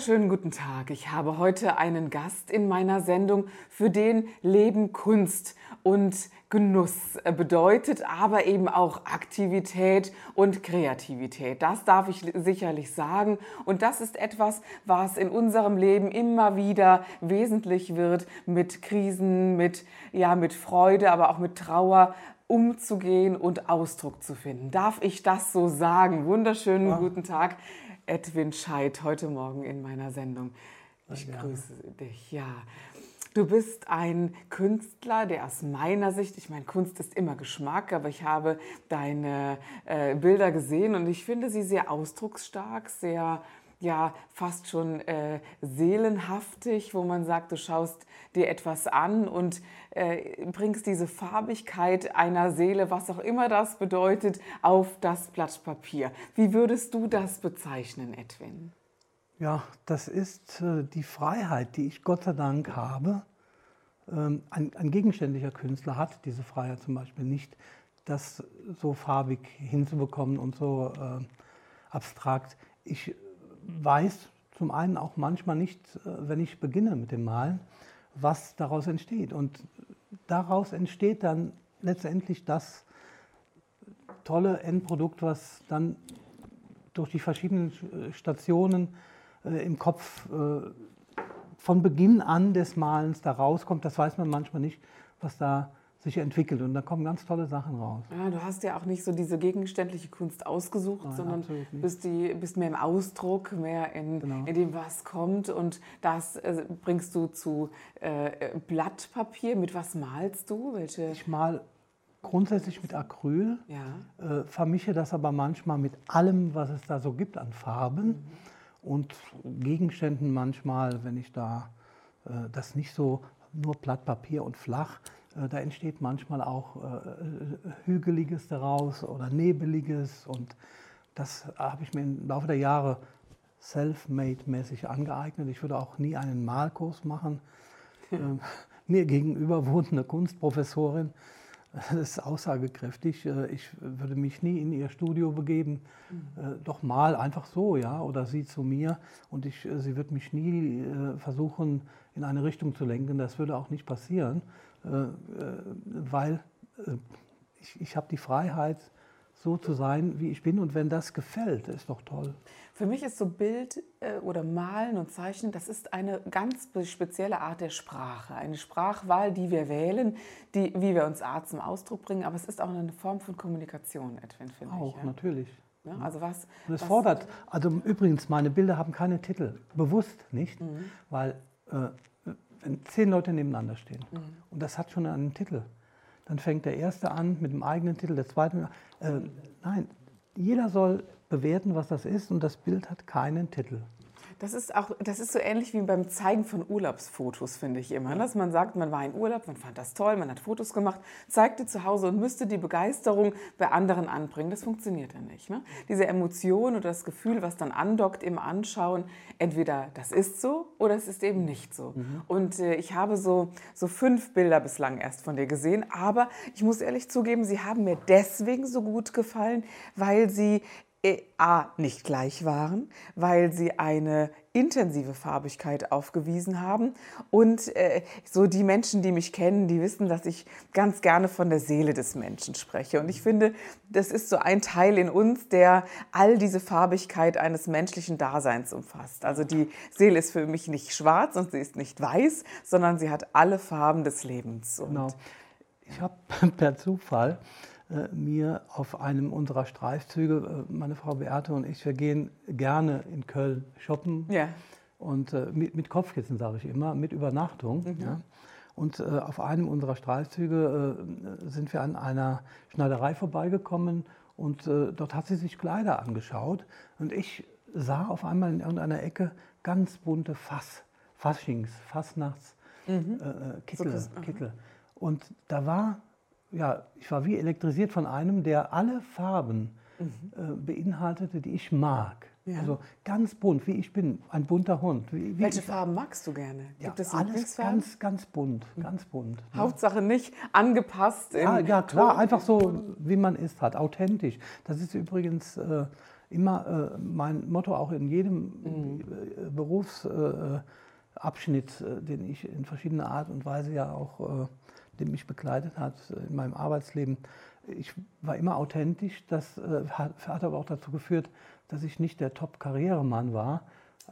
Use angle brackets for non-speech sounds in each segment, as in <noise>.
Wunderschönen guten Tag. Ich habe heute einen Gast in meiner Sendung, für den Leben Kunst und Genuss bedeutet, aber eben auch Aktivität und Kreativität. Das darf ich sicherlich sagen. Und das ist etwas, was in unserem Leben immer wieder wesentlich wird, mit Krisen, mit, ja, mit Freude, aber auch mit Trauer umzugehen und Ausdruck zu finden. Darf ich das so sagen? Wunderschönen ja. guten Tag. Edwin Scheid heute Morgen in meiner Sendung. Ich ja. grüße dich. Ja, du bist ein Künstler, der aus meiner Sicht, ich meine, Kunst ist immer Geschmack, aber ich habe deine äh, Bilder gesehen und ich finde sie sehr ausdrucksstark, sehr ja fast schon äh, seelenhaftig, wo man sagt, du schaust dir etwas an und äh, bringst diese Farbigkeit einer Seele, was auch immer das bedeutet, auf das Blatt Papier. Wie würdest du das bezeichnen, Edwin? Ja, das ist äh, die Freiheit, die ich Gott sei Dank habe. Ähm, ein, ein gegenständlicher Künstler hat diese Freiheit zum Beispiel nicht, das so farbig hinzubekommen und so äh, abstrakt. Ich weiß zum einen auch manchmal nicht, äh, wenn ich beginne mit dem Malen, was daraus entsteht. Und daraus entsteht dann letztendlich das tolle Endprodukt, was dann durch die verschiedenen Stationen äh, im Kopf äh, von Beginn an des Malens da rauskommt. Das weiß man manchmal nicht, was da sich entwickelt und da kommen ganz tolle Sachen raus. Ja, du hast ja auch nicht so diese gegenständliche Kunst ausgesucht, Nein, sondern bist, die, bist mehr im Ausdruck, mehr in, genau. in dem, was kommt und das äh, bringst du zu äh, Blattpapier. Mit was malst du? Welche? Ich mal grundsätzlich mit Acryl, ja. äh, vermische das aber manchmal mit allem, was es da so gibt an Farben mhm. und Gegenständen manchmal, wenn ich da äh, das nicht so nur Blatt Papier und flach, da entsteht manchmal auch äh, äh, Hügeliges daraus oder Nebeliges und das habe ich mir im Laufe der Jahre self-made-mäßig angeeignet. Ich würde auch nie einen Malkurs machen. <laughs> Ähm, mir gegenüber wohnt eine Kunstprofessorin, das ist aussagekräftig. Ich würde mich nie in ihr Studio begeben, mhm. doch mal einfach so, ja, oder sie zu mir. Und ich, sie wird mich nie versuchen, in eine Richtung zu lenken. Das würde auch nicht passieren. Äh, äh, weil äh, ich, ich habe die Freiheit, so zu sein, wie ich bin. Und wenn das gefällt, ist doch toll. Für mich ist so Bild oder Malen und Zeichnen, das ist eine ganz spezielle Art der Sprache. Eine Sprachwahl, die wir wählen, die, wie wir uns Art zum Ausdruck bringen. Aber es ist auch eine Form von Kommunikation, Edwin, finde ich. Auch, ja? natürlich. Ja, also was, und es fordert, also übrigens, meine Bilder haben keine Titel, bewusst nicht, mhm. weil äh, wenn zehn Leute nebeneinander stehen mhm. und das hat schon einen Titel, dann fängt der erste an mit dem eigenen Titel, der zweite. Äh, nein, jeder soll bewerten, was das ist und das Bild hat keinen Titel. Das ist auch, das ist so ähnlich wie beim Zeigen von Urlaubsfotos, finde ich immer. Dass man sagt, man war in Urlaub, man fand das toll, man hat Fotos gemacht, zeigte zu Hause und müsste die Begeisterung bei anderen anbringen. Das funktioniert ja nicht. Ne? Diese Emotion oder das Gefühl, was dann andockt im Anschauen, entweder das ist so oder es ist eben nicht so. Mhm. Und äh, ich habe so, so fünf Bilder bislang erst von dir gesehen, aber ich muss ehrlich zugeben, sie haben mir deswegen so gut gefallen, weil sie A nicht gleich waren, weil sie eine intensive Farbigkeit aufgewiesen haben. Und äh, so die Menschen, die mich kennen, die wissen, dass ich ganz gerne von der Seele des Menschen spreche. Und ich finde, das ist so ein Teil in uns, der all diese Farbigkeit eines menschlichen Daseins umfasst. Also die Seele ist für mich nicht schwarz und sie ist nicht weiß, sondern sie hat alle Farben des Lebens. Und genau. Ich habe <laughs> per Zufall mir auf einem unserer Streifzüge, äh, meine Frau Beate und ich, wir gehen gerne in Köln shoppen. Ja. Und äh, mit, mit, Kopfkissen, sage ich immer, mit Übernachtung. Mhm. Ja. Und äh, auf einem unserer Streifzüge äh, sind wir an einer Schneiderei vorbeigekommen und äh, dort hat sie sich Kleider angeschaut. Und ich sah auf einmal in irgendeiner Ecke ganz bunte Fass, Faschings, Fassnachts, mhm. äh, Kittel, so Kittel. Und da war, ja, ich war wie elektrisiert von einem, der alle Farben mhm. äh, beinhaltete, die ich mag. Ja. Also ganz bunt, wie ich bin, ein bunter Hund. Wie, wie Welche Farben magst du gerne? Gibt ja, es alles ganz, ganz bunt, ganz bunt. Ne? Hauptsache nicht angepasst. Ja, ja klar, einfach so, wie man ist, hat, authentisch. Das ist übrigens äh, immer äh, mein Motto auch in jedem mhm. Äh, Berufsabschnitt, äh, den ich in verschiedener Art und Weise ja auch, den mich begleitet hat in meinem Arbeitsleben. Ich war immer authentisch. Das hat, hat aber auch dazu geführt, dass ich nicht der Top-Karrieremann war,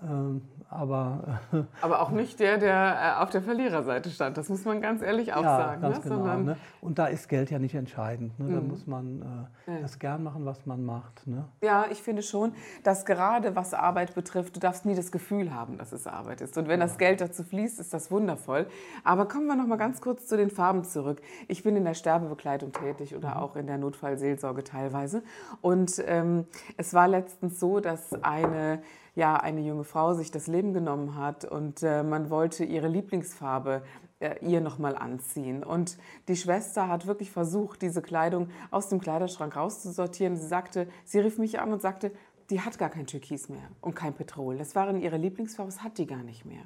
ähm, aber, aber auch nicht der, der äh, auf der Verliererseite stand. Das muss man ganz ehrlich auch ja, sagen. Ganz ne? genau, Sondern ne? Und da ist Geld ja nicht entscheidend. Ne? Da mhm. muss man äh, ja. das gern machen, was man macht. Ne? Ja, ich finde schon, dass gerade was Arbeit betrifft, du darfst nie das Gefühl haben, dass es Arbeit ist. Und wenn ja. das Geld dazu fließt, ist das wundervoll. Aber kommen wir noch mal ganz kurz zu den Farben zurück. Ich bin in der Sterbebekleidung tätig oder mhm. auch in der Notfallseelsorge teilweise. Und ähm, es war letztens so, dass eine ja eine junge Frau sich das Leben genommen hat und äh, man wollte ihre Lieblingsfarbe äh, ihr nochmal anziehen. Und die Schwester hat wirklich versucht, diese Kleidung aus dem Kleiderschrank rauszusortieren. Sie sagte, sie rief mich an und sagte, die hat gar kein Türkis mehr und kein Petrol. Das waren ihre Lieblingsfarben, das hat die gar nicht mehr.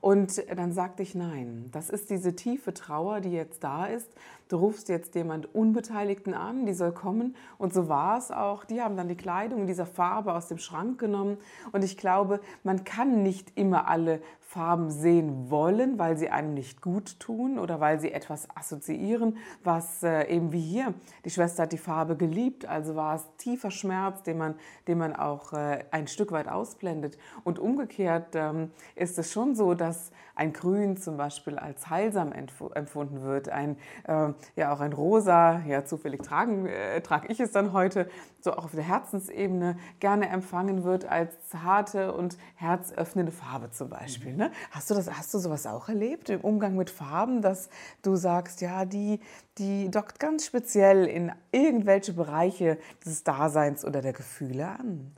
Und dann sagte ich nein. Das ist diese tiefe Trauer, die jetzt da ist. Du rufst jetzt jemand Unbeteiligten an, die soll kommen. Und so war es auch. Die haben dann die Kleidung in dieser Farbe aus dem Schrank genommen. Und ich glaube, man kann nicht immer alle Farben sehen wollen, weil sie einem nicht gut tun oder weil sie etwas assoziieren, was äh, eben wie hier, die Schwester hat die Farbe geliebt, also war es tiefer Schmerz, den man, den man auch äh, ein Stück weit ausblendet. Und umgekehrt ähm, ist es schon so, dass ein Grün zum Beispiel als heilsam empfunden wird, ein, äh, ja auch ein Rosa, ja zufällig tragen, äh, trage ich es dann heute, so auch auf der Herzensebene gerne empfangen wird als zarte und herzöffnende Farbe zum Beispiel. Ne? Hast du das, hast du sowas auch erlebt im Umgang mit Farben, dass du sagst, ja, die, die dockt ganz speziell in irgendwelche Bereiche des Daseins oder der Gefühle an?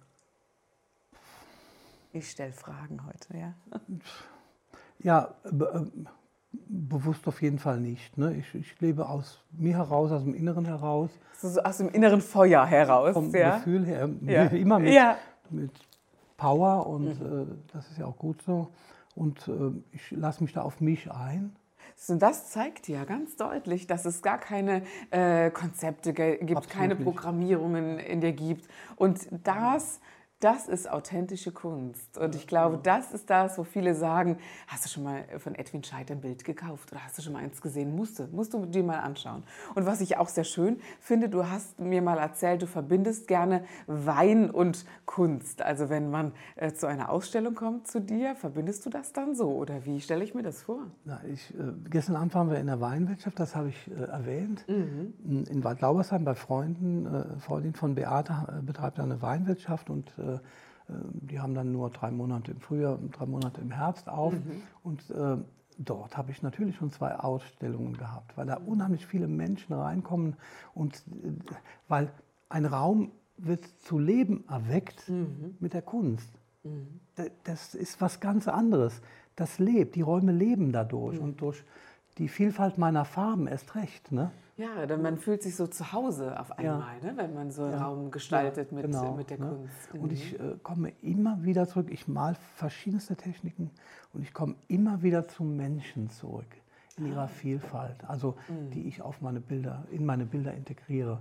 Ich stelle Fragen heute, ja. Ja, be äh, bewusst auf jeden Fall nicht. Ne? Ich, ich, lebe aus mir heraus, aus dem Inneren heraus. So aus dem inneren Feuer heraus. Vom ja? Gefühl her, ja. immer mit, ja. mit Power und mhm. äh, das ist ja auch gut so. Und äh, ich lasse mich da auf mich ein. Und das zeigt ja ganz deutlich, dass es gar keine äh, Konzepte gibt, Absolut keine Programmierungen in dir gibt. Und das das ist authentische Kunst. Und ich glaube, das ist das, wo viele sagen, hast du schon mal von Edwin Scheid ein Bild gekauft oder hast du schon mal eins gesehen? Musst du, musst du dir mal anschauen. Und was ich auch sehr schön finde, du hast mir mal erzählt, du verbindest gerne Wein und Kunst. Also wenn man äh, zu einer Ausstellung kommt zu dir, verbindest du das dann so? Oder wie stelle ich mir das vor? Na, ich, äh, gestern Abend waren wir in der Weinwirtschaft, das habe ich äh, erwähnt. Mhm. In Bad Laubersheim bei Freunden. Äh, Freundin von Beate äh, betreibt eine Weinwirtschaft und äh, die haben dann nur drei Monate im Frühjahr, drei Monate im Herbst auf. Mhm. Und äh, dort habe ich natürlich schon zwei Ausstellungen gehabt, weil da unheimlich viele Menschen reinkommen und äh, weil ein Raum wird zu Leben erweckt mhm. mit der Kunst. Mhm. Das ist was ganz anderes. Das lebt, die Räume leben dadurch mhm. und durch die Vielfalt meiner Farben erst recht. Ne? Ja, denn man fühlt sich so zu Hause auf einmal, ja. ne, wenn man so einen ja. Raum gestaltet ja, mit, genau, mit der ne? Kunst. Mhm. Und ich äh, komme immer wieder zurück, ich male verschiedenste Techniken und ich komme immer wieder zum Menschen zurück in ihrer ah. Vielfalt, also mhm. die ich auf meine Bilder, in meine Bilder integriere.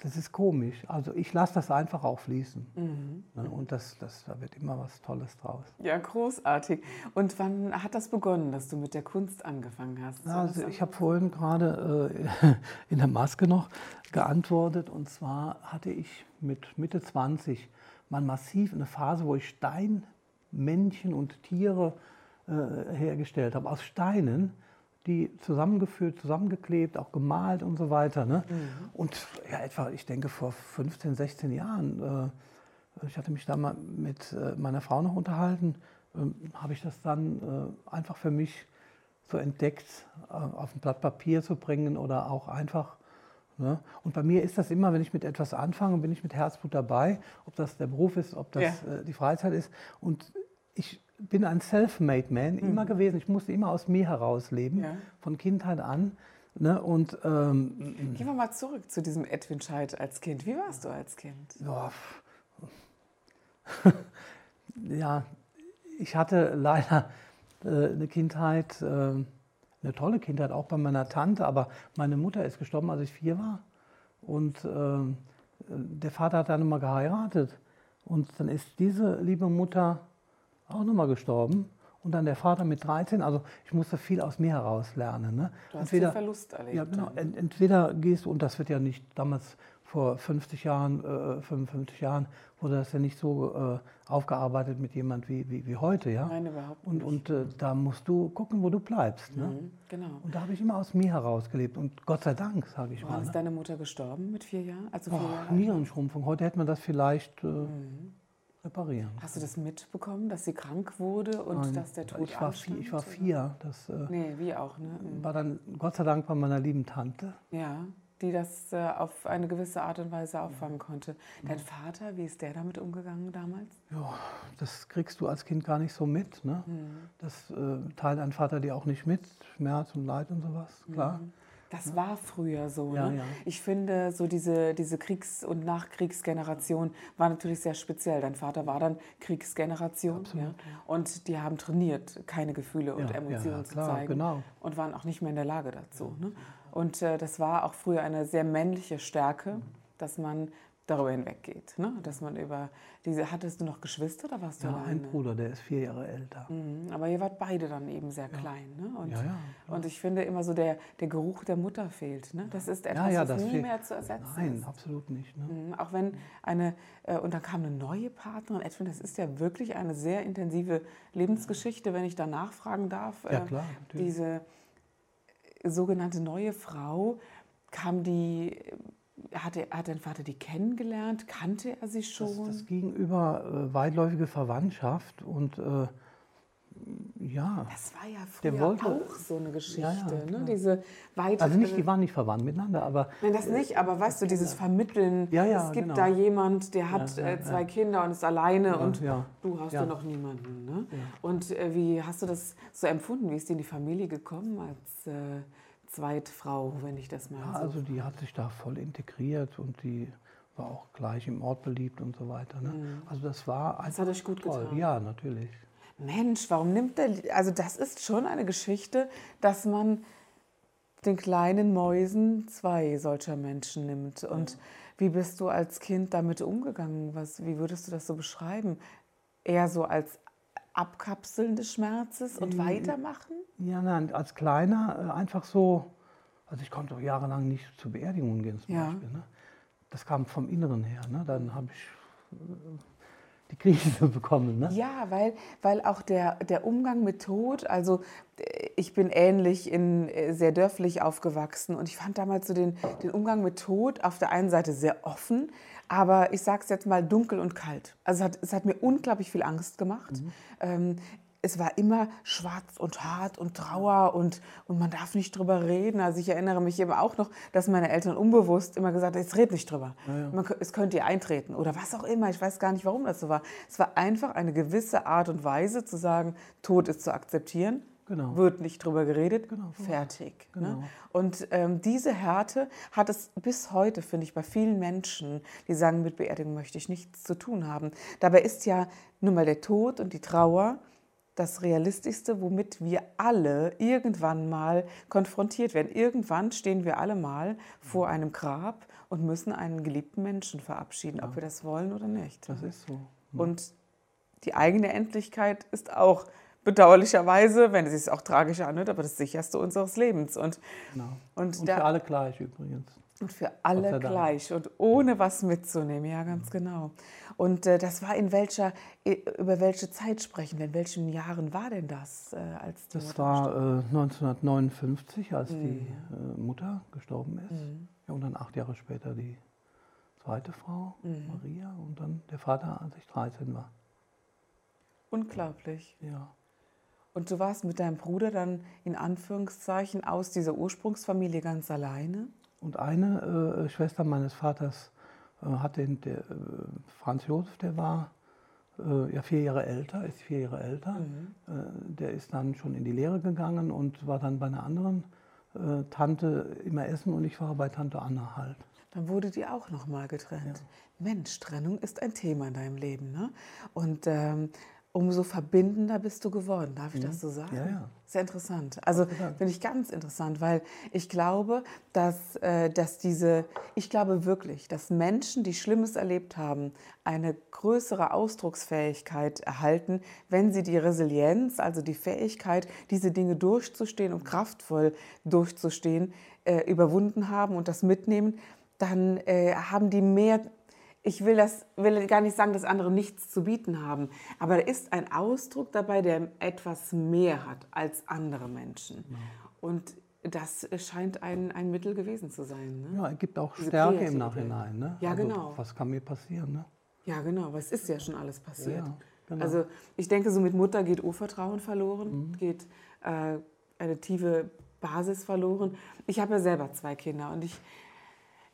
Das ist komisch. Also ich lasse das einfach auch fließen. Mhm. Ne? Und das, das, da wird immer was Tolles draus. Ja, großartig. Und wann hat das begonnen, dass du mit der Kunst angefangen hast? Also ich habe vorhin gerade äh, <laughs> in der Maske noch geantwortet. Und zwar hatte ich mit Mitte 20 mal massiv eine Phase, wo ich Steinmännchen und Tiere äh, hergestellt habe. Aus Steinen die zusammengeführt, zusammengeklebt, auch gemalt und so weiter. Ne? Mhm. Und ja, etwa, ich denke, vor 15, 16 Jahren, äh, ich hatte mich da mal mit äh, meiner Frau noch unterhalten, äh, habe ich das dann äh, einfach für mich so entdeckt, äh, auf ein Blatt Papier zu bringen oder auch einfach Ne? Und bei mir ist das immer, wenn ich mit etwas anfange, bin ich mit Herzblut dabei, ob das der Beruf ist, ob das ja. äh, die Freizeit ist. Und ich bin ein Self-Made Man mhm. immer gewesen. Ich musste immer aus mir heraus leben, ja. von Kindheit an. Ne? Und, ähm, Gehen wir mal zurück zu diesem Edwin Scheid als Kind. Wie warst du als Kind? Ja, <laughs> ja ich hatte leider äh, eine Kindheit. Äh, eine tolle Kindheit, auch bei meiner Tante, aber meine Mutter ist gestorben, als ich vier war. Und äh, der Vater hat dann nochmal geheiratet. Und dann ist diese liebe Mutter auch nochmal gestorben. Und dann der Vater mit 13. Also ich musste viel aus mir heraus lernen. Ne? Du hast entweder, Verlust erlebt. Ja, genau. Entweder gehst du, und das wird ja nicht damals vor 50 Jahren, äh, 55 Jahren wurde das ja nicht so äh, aufgearbeitet mit jemand wie, wie, wie heute. Ja? Nein, überhaupt nicht. Und, und äh, da musst du gucken, wo du bleibst. Ne? Mhm, genau. Und da habe ich immer aus mir heraus gelebt. Und Gott sei Dank, sage ich Wann mal. Ist ne? deine Mutter gestorben mit vier Jahren? Also vier oh, Jahre Nierenschrumpfung. Heute hätte man das vielleicht äh, mhm. Reparieren. Hast du das mitbekommen, dass sie krank wurde und Nein, dass der Tod ich war vier, Ich war vier. Das, äh, nee, wie auch. Ne? Mhm. War dann Gott sei Dank bei meiner lieben Tante. Ja die das äh, auf eine gewisse Art und Weise auffangen konnte. Dein Vater, wie ist der damit umgegangen damals? Ja, das kriegst du als Kind gar nicht so mit. Ne? Mhm. Das äh, teilt dein Vater dir auch nicht mit, Schmerz und Leid und sowas, klar. Mhm. Das war früher so. Ja, ne? ja. Ich finde, so diese, diese Kriegs- und Nachkriegsgeneration war natürlich sehr speziell. Dein Vater war dann Kriegsgeneration. Ja? Und die haben trainiert, keine Gefühle und Emotionen zu zeigen. Genau. Und waren auch nicht mehr in der Lage dazu. Ne? Und äh, das war auch früher eine sehr männliche Stärke, dass man darüber hinweggeht. Ne? Dass man über diese. Hattest du noch Geschwister oder warst du ja, alleine? ein Bruder, der ist vier Jahre älter. Mhm, aber ihr wart beide dann eben sehr ja. klein. Ne? Und, ja, ja, und ich finde immer so, der, der Geruch der Mutter fehlt. Ne? Das ist etwas, ja, was nie fehlt. mehr zu ersetzen Nein, ist. absolut nicht. Ne? Mhm, auch wenn eine. Äh, und dann kam eine neue Partnerin. Edwin, das ist ja wirklich eine sehr intensive Lebensgeschichte, wenn ich da nachfragen darf. Ja, klar. Natürlich. Diese sogenannte neue Frau kam die, hatte, hat dein Vater die kennengelernt? Kannte er sie schon? Das, das ging über äh, weitläufige Verwandtschaft und äh, ja. Das war ja früher wollte, auch so eine Geschichte, ja, ja, ne? Diese weite, Also nicht, die waren nicht verwandt miteinander, aber... Nein, das nicht, aber weißt du, dieses Vermitteln, ja, ja, es gibt genau. da jemand, der hat äh, zwei Kinder und ist alleine und du hast ja noch niemanden. Ne? Und äh, wie hast du das so empfunden? Wie ist dir in die Familie gekommen als... Äh, Zweitfrau, wenn ich das mal ja, so. Also die hat sich da voll integriert und die war auch gleich im Ort beliebt und so weiter. Ne? Mhm. Also das war Das hat euch gut toll. getan. Ja, natürlich. Mensch, warum nimmt der, also das ist schon eine Geschichte, dass man den kleinen Mäusen zwei solcher Menschen nimmt. Und ja. wie bist du als Kind damit umgegangen? Was, wie würdest du das so beschreiben? Eher so als Abkapseln des Schmerzes und weitermachen? Ja, nein, als Kleiner äh, einfach so, also ich konnte auch jahrelang nicht zu Beerdigungen gehen zum ja. Beispiel. Ne? Das kam vom Inneren her. Ne? Dann habe ich äh, die Krise <laughs> bekommen. Ne? Ja, weil, weil auch der, der Umgang mit Tod, also äh, ich bin ähnlich in sehr dörflich aufgewachsen und ich fand damals so den, den Umgang mit Tod auf der einen Seite sehr offen, aber ich sage es jetzt mal dunkel und kalt. Also es hat, es hat mir unglaublich viel Angst gemacht. Mhm. Ähm, es war immer schwarz und hart und Trauer und, und man darf nicht drüber reden. Also ich erinnere mich eben auch noch, dass meine Eltern unbewusst immer gesagt haben, jetzt red nicht drüber. Ja, ja. Man, es könnte ihr eintreten oder was auch immer. Ich weiß gar nicht, warum das so war. Es war einfach eine gewisse Art und Weise zu sagen, Tod ist zu akzeptieren. Genau. Wird nicht drüber geredet, genau. fertig. Ne? Genau. Ne? Und ähm, diese Härte hat es bis heute, finde ich, bei vielen Menschen, die sagen, mit Beerdigung möchte ich nichts zu tun haben. Dabei ist ja nun mal der Tod und die Trauer das Realistischste, womit wir alle irgendwann mal konfrontiert werden. Irgendwann stehen wir alle mal vor einem Grab und müssen einen geliebten Menschen verabschieden, ja. ob wir das wollen oder nicht. Das ist so. Ja. Und die eigene Endlichkeit ist auch bedauerlicherweise, wenn es sich auch tragisch anhört, aber das sicherste unseres Lebens. Und, genau. und, und für alle gleich übrigens. Und für alle gleich und ohne was mitzunehmen, ja, ganz genau. Und äh, das war in welcher, über welche Zeit sprechen wir? In welchen Jahren war denn das? Äh, als das war äh, 1959, als mhm. die äh, Mutter gestorben ist. Mhm. Ja, und dann acht Jahre später die zweite Frau, mhm. Maria, und dann der Vater, als ich 13 war. Unglaublich. Ja. Und du warst mit deinem Bruder dann in Anführungszeichen aus dieser Ursprungsfamilie ganz alleine? Und eine äh, Schwester meines Vaters äh, hat den, der, äh, Franz Josef, der war äh, ja vier Jahre älter, ist vier Jahre älter. Mhm. Äh, der ist dann schon in die Lehre gegangen und war dann bei einer anderen äh, Tante immer essen und ich war bei Tante Anna halt. Dann wurde die auch noch mal getrennt. Ja. Mensch, Trennung ist ein Thema in deinem Leben. Ne? Und ähm, umso verbindender bist du geworden. Darf ich das mhm. so sagen? Ja, ja. Sehr interessant. Also finde ich ganz interessant, weil ich glaube, dass, äh, dass diese, ich glaube wirklich, dass Menschen, die Schlimmes erlebt haben, eine größere Ausdrucksfähigkeit erhalten, wenn sie die Resilienz, also die Fähigkeit, diese Dinge durchzustehen und kraftvoll durchzustehen, äh, überwunden haben und das mitnehmen, dann äh, haben die mehr ich will, das, will gar nicht sagen, dass andere nichts zu bieten haben, aber da ist ein Ausdruck dabei, der etwas mehr hat als andere Menschen. Ja. Und das scheint ein, ein Mittel gewesen zu sein. Ne? Ja, es gibt auch Stärke im Nachhinein. Ne? Ja, also, genau. Was kann mir passieren? Ne? Ja, genau, aber es ist ja schon alles passiert. Ja, genau. Also ich denke, so mit Mutter geht Urvertrauen verloren, mhm. geht äh, eine tiefe Basis verloren. Ich habe ja selber zwei Kinder und ich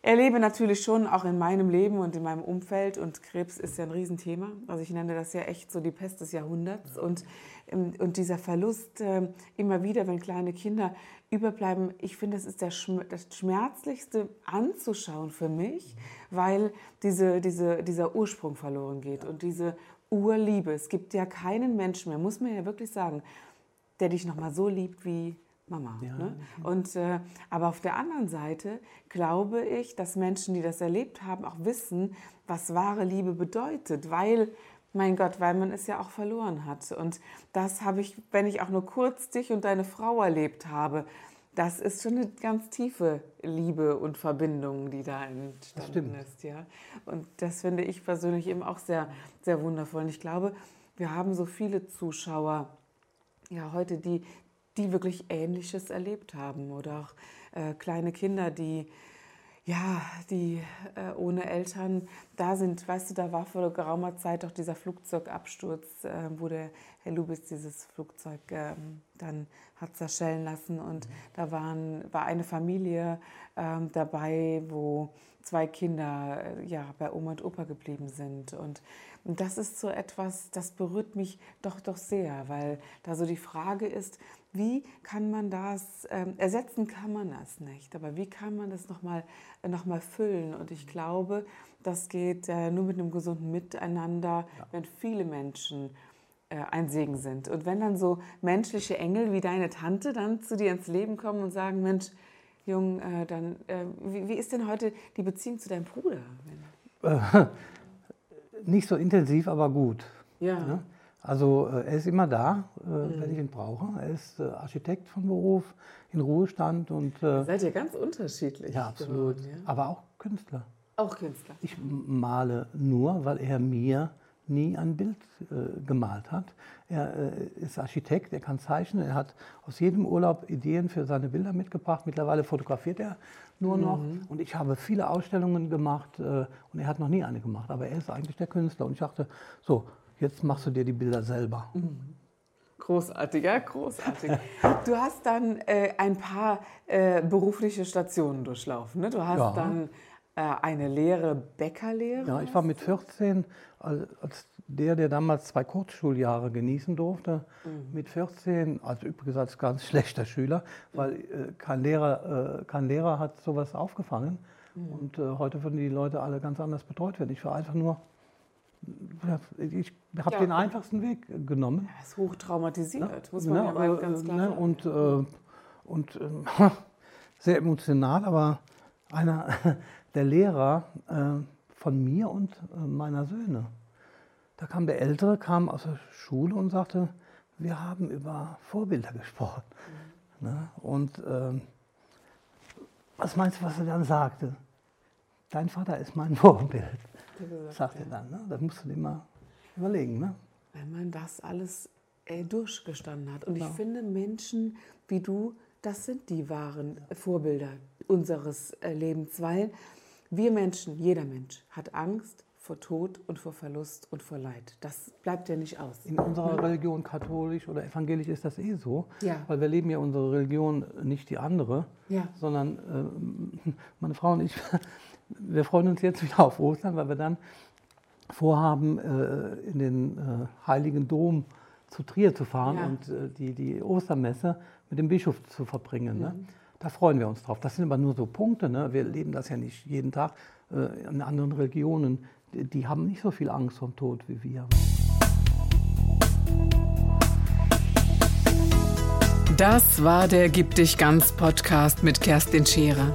erlebe natürlich schon auch in meinem Leben und in meinem Umfeld und Krebs ist ja ein Riesenthema. Also ich nenne das ja echt so die Pest des Jahrhunderts und, ähm, und dieser Verlust äh, immer wieder, wenn kleine Kinder überbleiben, ich finde, das ist das Schmerzlichste anzuschauen für mich, weil diese, diese, dieser Ursprung verloren geht und diese Urliebe. Es gibt ja keinen Menschen mehr, muss man ja wirklich sagen, der dich nochmal so liebt wie Mama. Ja. Ne? Und, äh, aber auf der anderen Seite glaube ich, dass Menschen, die das erlebt haben, auch wissen, was wahre Liebe bedeutet, weil, mein Gott, weil man es ja auch verloren hat. Und das habe ich, wenn ich auch nur kurz dich und deine Frau erlebt habe, das ist schon eine ganz tiefe Liebe und Verbindung, die da entstanden ist. Ja? Und das finde ich persönlich eben auch sehr, sehr wundervoll. Und ich glaube, wir haben so viele Zuschauer, ja, heute, die, die wirklich Ähnliches erlebt haben oder auch äh, kleine Kinder, die ja, die äh, ohne Eltern da sind. Weißt du, da war vor geraumer Zeit auch dieser Flugzeugabsturz, äh, wo der Herr Lubitz dieses Flugzeug ähm, dann hat zerschellen lassen. Und mhm. da waren, war eine Familie ähm, dabei, wo zwei Kinder äh, ja, bei Oma und Opa geblieben sind. Und, und das ist so etwas, das berührt mich doch, doch sehr, weil da so die Frage ist, wie kann man das, ähm, ersetzen kann man das nicht, aber wie kann man das nochmal äh, noch mal füllen? Und ich glaube, das geht äh, nur mit einem gesunden Miteinander, ja. wenn viele Menschen äh, ein Segen sind. Und wenn dann so menschliche Engel wie deine Tante dann zu dir ins Leben kommen und sagen, Mensch, Jung, äh, dann, äh, wie, wie, ist denn heute die Beziehung zu deinem Bruder? <laughs> nicht so intensiv, aber gut. Ja. ja? Also äh, er ist immer da, äh, mhm. wenn ich ihn brauche. Er ist äh, Architekt von Beruf, in Ruhestand und. Seid ihr ganz unterschiedlich? Ja, absolut. Geworden, ja? Aber auch Künstler. Auch Künstler. Ich male nur, weil er mir nie ein Bild äh, gemalt hat. Er äh, ist Architekt, er kann zeichnen, er hat aus jedem Urlaub Ideen für seine Bilder mitgebracht. Mittlerweile fotografiert er nur noch mhm. und ich habe viele Ausstellungen gemacht äh, und er hat noch nie eine gemacht, aber er ist eigentlich der Künstler und ich dachte, so, jetzt machst du dir die Bilder selber. Mhm. Großartig, ja, großartig. <laughs> Du hast dann äh, ein paar äh, berufliche Stationen durchlaufen. Ne? Du hast ja. dann äh, eine Lehre, Bäckerlehre. Ja, ich war mit 14 als, der, der damals zwei Kurzschuljahre genießen durfte, mhm. mit 14, also übrigens als ganz <laughs> schlechter Schüler, weil äh, kein, Lehrer, äh, kein Lehrer hat sowas aufgefangen. Mhm. Und äh, heute würden die Leute alle ganz anders betreut werden. Ich war einfach nur ich habe ja. den einfachsten Weg genommen. Er ist hochtraumatisiert, ja, muss man ja, ja mal ganz klar ne, sagen. Und, äh, und äh, <laughs> sehr emotional, aber einer <laughs> der Lehrer äh, von mir und äh, meiner Söhne. Da kam der Ältere, kam aus der Schule und sagte, wir haben über Vorbilder gesprochen. Mhm. Ne? Und ähm, was meinst du, was er dann sagte? Dein Vater ist mein <laughs> Vorbild gesagt, sagt er dann. Ne? Das musst du dir mal überlegen. Ne? Wenn man das alles äh, durchgestanden hat. Und ja. ich finde, Menschen wie du, das sind die wahren Vorbilder unseres äh, Lebens, weil wir Menschen, jeder Mensch hat Angst vor Tod und vor Verlust und vor Leid. Das bleibt ja nicht aus. In unserer Religion, katholisch oder evangelisch, ist das eh so. Ja. Weil wir leben ja unsere Religion nicht die andere, ja. sondern äh, meine Frau und ich, <laughs> wir freuen uns jetzt wieder auf Ostern, weil wir dann vorhaben, äh, in den äh, Heiligen Dom zu Trier zu fahren Ja. und äh, die, die Ostermesse mit dem Bischof zu verbringen. Ne? Da freuen wir uns drauf. Das sind aber nur so Punkte. Ne? Wir leben das ja nicht jeden Tag. Äh, in anderen Religionen, die, die haben nicht so viel Angst vom Tod wie wir. Das war der Gib dich ganz Podcast mit Kerstin Scherer.